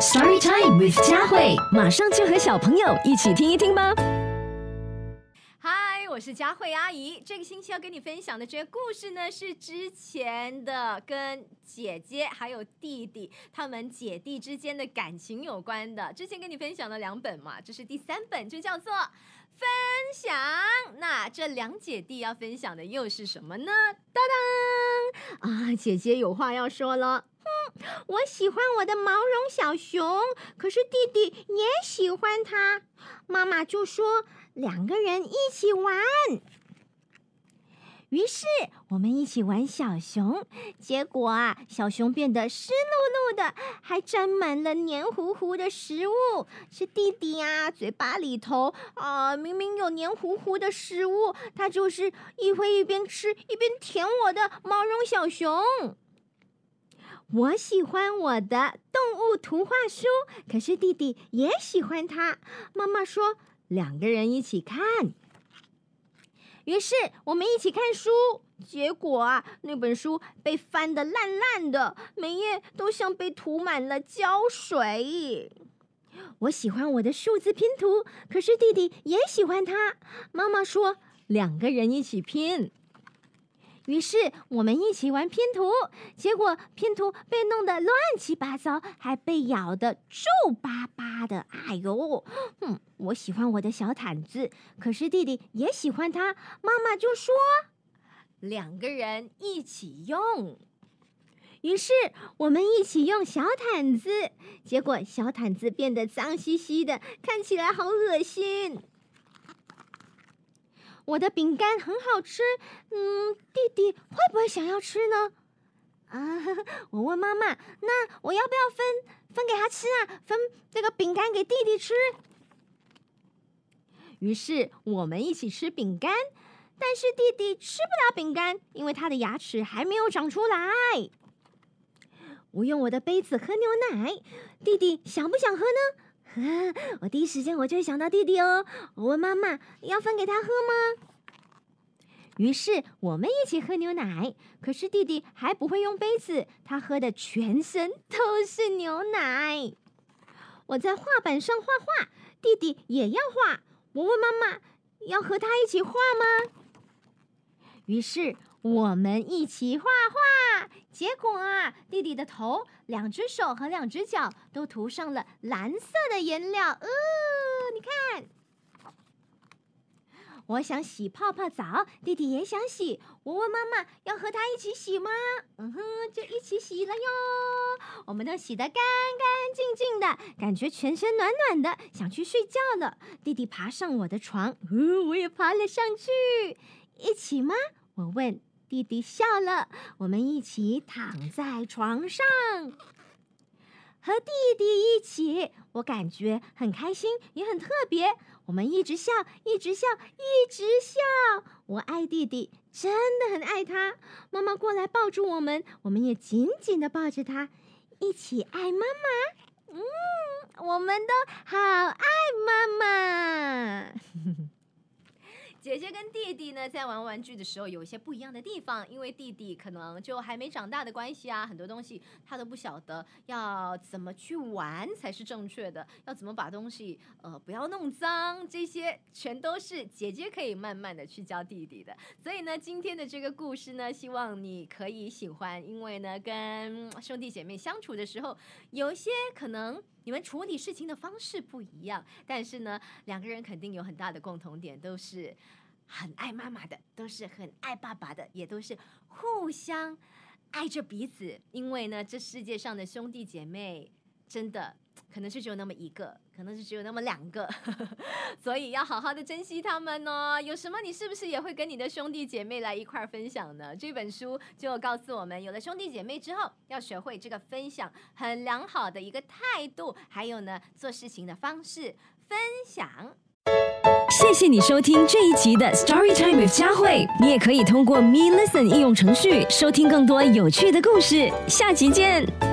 Story Time with 佳慧，马上就和小朋友一起听一听吧。嗨，我是佳慧阿姨。这个星期要跟你分享的这个故事呢，是之前的跟姐姐还有弟弟他们姐弟之间的感情有关的。之前跟你分享了两本嘛，这是第三本，就叫做分享。那这两姐弟要分享的又是什么呢？当当啊，姐姐有话要说了。哼，我喜欢我的毛绒小熊，可是弟弟也喜欢它。妈妈就说两个人一起玩。于是我们一起玩小熊，结果啊，小熊变得湿漉漉的，还沾满了黏糊糊的食物。是弟弟啊，嘴巴里头啊、明明有黏糊糊的食物，他就是一会一边吃一边舔我的毛绒小熊。我喜欢我的动物图画书，可是弟弟也喜欢它。妈妈说两个人一起看，于是我们一起看书。结果啊，那本书被翻得烂烂的，每页都像被涂满了胶水。我喜欢我的数字拼图，可是弟弟也喜欢它。妈妈说两个人一起拼。于是我们一起玩拼图，结果拼图被弄得乱七八糟，还被咬得皱巴巴的。哎呦，哼，我喜欢我的小毯子，可是弟弟也喜欢它。妈妈就说两个人一起用。于是我们一起用小毯子，结果小毯子变得脏兮兮的，看起来好恶心。我的饼干很好吃，嗯，弟弟会不会想要吃呢？啊，我问妈妈，那我要不要分分给他吃啊？分这个饼干给弟弟吃。于是我们一起吃饼干，但是弟弟吃不了饼干，因为他的牙齿还没有长出来。我用我的杯子喝牛奶，弟弟想不想喝呢？我第一时间我就会想到弟弟哦。我问妈妈要分给他喝吗？于是我们一起喝牛奶，可是弟弟还不会用杯子，他喝的全身都是牛奶。我在画板上画画，弟弟也要画。我问妈妈要和他一起画吗？于是我们一起画画，结果啊，弟弟的头、两只手和两只脚都涂上了蓝色的颜料。呃，你看，我想洗泡泡澡，弟弟也想洗。我问妈妈要和他一起洗吗？嗯哼，就一起洗了哟。我们都洗得干干净净的，感觉全身暖暖的，想去睡觉了。弟弟爬上我的床，呃，我也爬了上去。一起吗？我问。弟弟笑了，我们一起躺在床上，和弟弟一起，我感觉很开心，也很特别。我们一直笑，一直笑，一直笑。我爱弟弟，真的很爱他。妈妈过来抱住我们，我们也紧紧的抱着他，一起爱妈妈。嗯，我们都好爱妈妈。姐姐跟弟弟呢，在玩玩具的时候有一些不一样的地方，因为弟弟可能就还没长大的关系啊，很多东西他都不晓得要怎么去玩才是正确的，要怎么把东西呃不要弄脏，这些全都是姐姐可以慢慢的去教弟弟的。所以呢，今天的这个故事呢，希望你可以喜欢，因为呢，跟兄弟姐妹相处的时候，有一些可能。你们处理事情的方式不一样，但是呢，两个人肯定有很大的共同点，都是很爱妈妈的，都是很爱爸爸的，也都是互相爱着彼此。因为呢，这世界上的兄弟姐妹真的。可能是只有那么一个，可能是只有那么两个，所以要好好的珍惜他们哦。有什么你是不是也会跟你的兄弟姐妹来一块儿分享呢？这本书就告诉我们，有了兄弟姐妹之后，要学会这个分享很良好的一个态度，还有呢做事情的方式分享。谢谢你收听这一集的 Story Time with 佳慧，你也可以通过 Me Listen 应用程序收听更多有趣的故事。下集见。